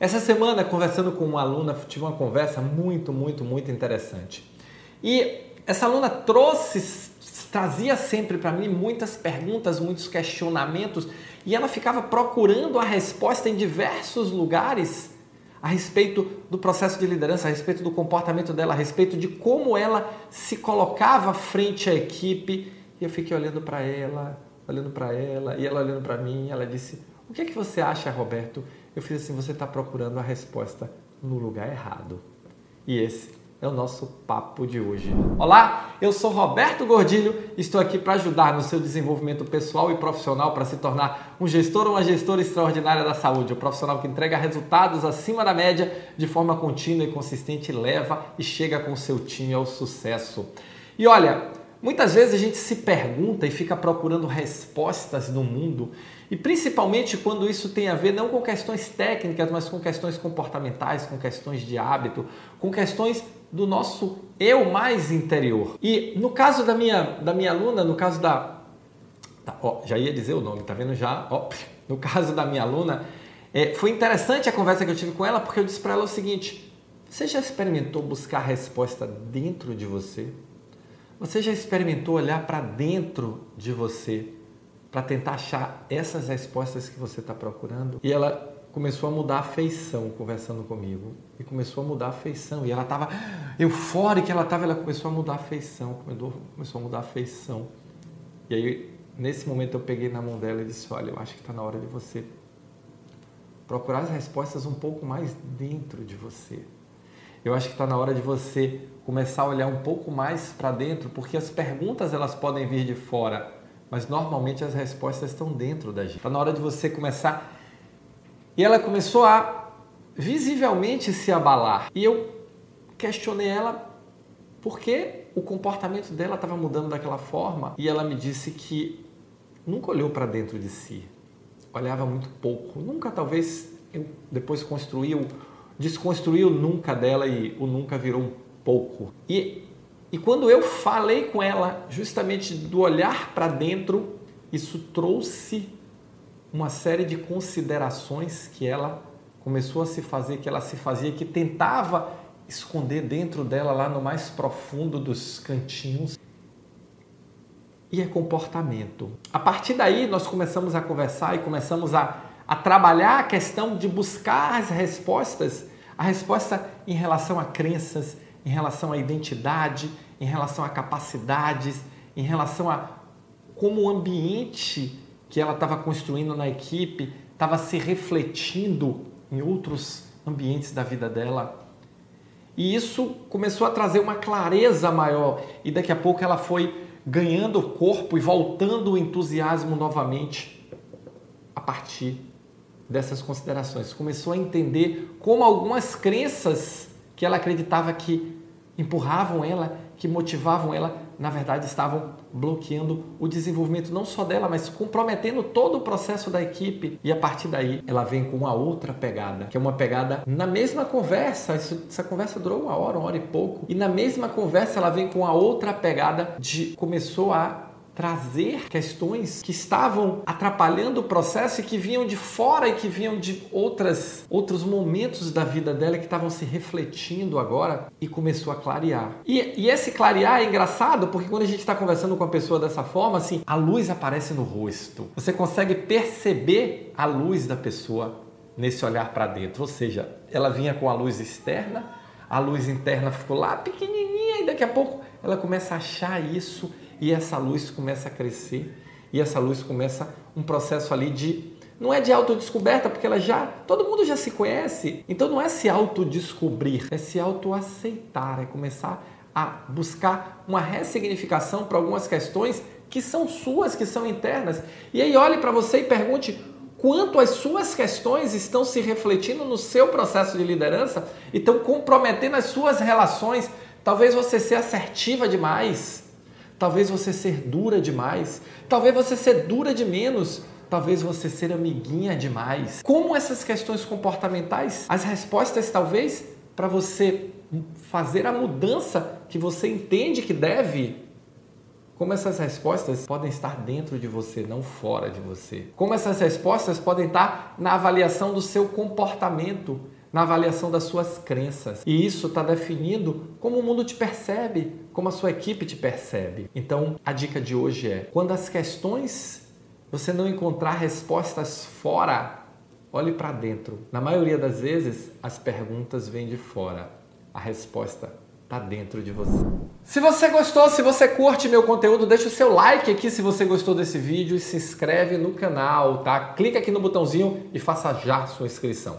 Essa semana, conversando com uma aluna, tive uma conversa muito, muito, muito interessante. E essa aluna trouxe, trazia sempre para mim muitas perguntas, muitos questionamentos, e ela ficava procurando a resposta em diversos lugares a respeito do processo de liderança, a respeito do comportamento dela, a respeito de como ela se colocava frente à equipe. E eu fiquei olhando para ela, olhando para ela, e ela olhando para mim, ela disse: "O que é que você acha, Roberto, eu fiz assim: você está procurando a resposta no lugar errado. E esse é o nosso papo de hoje. Olá, eu sou Roberto Gordilho, estou aqui para ajudar no seu desenvolvimento pessoal e profissional para se tornar um gestor ou uma gestora extraordinária da saúde, um profissional que entrega resultados acima da média de forma contínua e consistente, leva e chega com seu time ao sucesso. E olha, Muitas vezes a gente se pergunta e fica procurando respostas no mundo, e principalmente quando isso tem a ver não com questões técnicas, mas com questões comportamentais, com questões de hábito, com questões do nosso eu mais interior. E no caso da minha, da minha aluna, no caso da. Tá, ó, já ia dizer o nome, tá vendo já? Ó, no caso da minha aluna, é, foi interessante a conversa que eu tive com ela, porque eu disse para ela o seguinte: você já experimentou buscar resposta dentro de você? Você já experimentou olhar para dentro de você para tentar achar essas respostas que você está procurando? E ela começou a mudar a feição conversando comigo. E começou a mudar a feição. E ela estava eufórica, ela estava, ela começou a mudar a feição. Começou a mudar a feição. E aí, nesse momento, eu peguei na mão dela e disse: Olha, eu acho que está na hora de você procurar as respostas um pouco mais dentro de você. Eu acho que está na hora de você começar a olhar um pouco mais para dentro, porque as perguntas elas podem vir de fora, mas normalmente as respostas estão dentro da gente. Está na hora de você começar. E ela começou a visivelmente se abalar. E eu questionei ela por que o comportamento dela estava mudando daquela forma. E ela me disse que nunca olhou para dentro de si, olhava muito pouco. Nunca, talvez, depois construiu desconstruiu nunca dela e o nunca virou um pouco. E, e quando eu falei com ela justamente do olhar para dentro, isso trouxe uma série de considerações que ela começou a se fazer, que ela se fazia, que tentava esconder dentro dela, lá no mais profundo dos cantinhos. E é comportamento. A partir daí, nós começamos a conversar e começamos a a trabalhar a questão de buscar as respostas, a resposta em relação a crenças, em relação à identidade, em relação a capacidades, em relação a como o ambiente que ela estava construindo na equipe estava se refletindo em outros ambientes da vida dela. E isso começou a trazer uma clareza maior, e daqui a pouco ela foi ganhando corpo e voltando o entusiasmo novamente a partir dessas considerações. Começou a entender como algumas crenças que ela acreditava que empurravam ela, que motivavam ela, na verdade estavam bloqueando o desenvolvimento não só dela, mas comprometendo todo o processo da equipe. E a partir daí ela vem com uma outra pegada, que é uma pegada na mesma conversa. Isso, essa conversa durou uma hora, uma hora e pouco. E na mesma conversa ela vem com a outra pegada de começou a trazer questões que estavam atrapalhando o processo e que vinham de fora e que vinham de outras outros momentos da vida dela que estavam se refletindo agora e começou a clarear. E, e esse clarear é engraçado porque quando a gente está conversando com a pessoa dessa forma, assim, a luz aparece no rosto. Você consegue perceber a luz da pessoa nesse olhar para dentro. Ou seja, ela vinha com a luz externa, a luz interna ficou lá pequenininha e daqui a pouco ela começa a achar isso e essa luz começa a crescer e essa luz começa um processo ali de não é de autodescoberta, porque ela já todo mundo já se conhece. Então não é se autodescobrir, é se autoaceitar, é começar a buscar uma ressignificação para algumas questões que são suas, que são internas. E aí olhe para você e pergunte quanto as suas questões estão se refletindo no seu processo de liderança e estão comprometendo as suas relações. Talvez você seja assertiva demais, Talvez você ser dura demais, talvez você ser dura de menos, talvez você ser amiguinha demais. Como essas questões comportamentais, as respostas talvez para você fazer a mudança que você entende que deve Como essas respostas podem estar dentro de você, não fora de você. Como essas respostas podem estar na avaliação do seu comportamento, na avaliação das suas crenças. E isso está definindo como o mundo te percebe, como a sua equipe te percebe. Então, a dica de hoje é: quando as questões você não encontrar respostas fora, olhe para dentro. Na maioria das vezes, as perguntas vêm de fora, a resposta está dentro de você. Se você gostou, se você curte meu conteúdo, deixa o seu like aqui se você gostou desse vídeo e se inscreve no canal, tá? Clica aqui no botãozinho e faça já sua inscrição,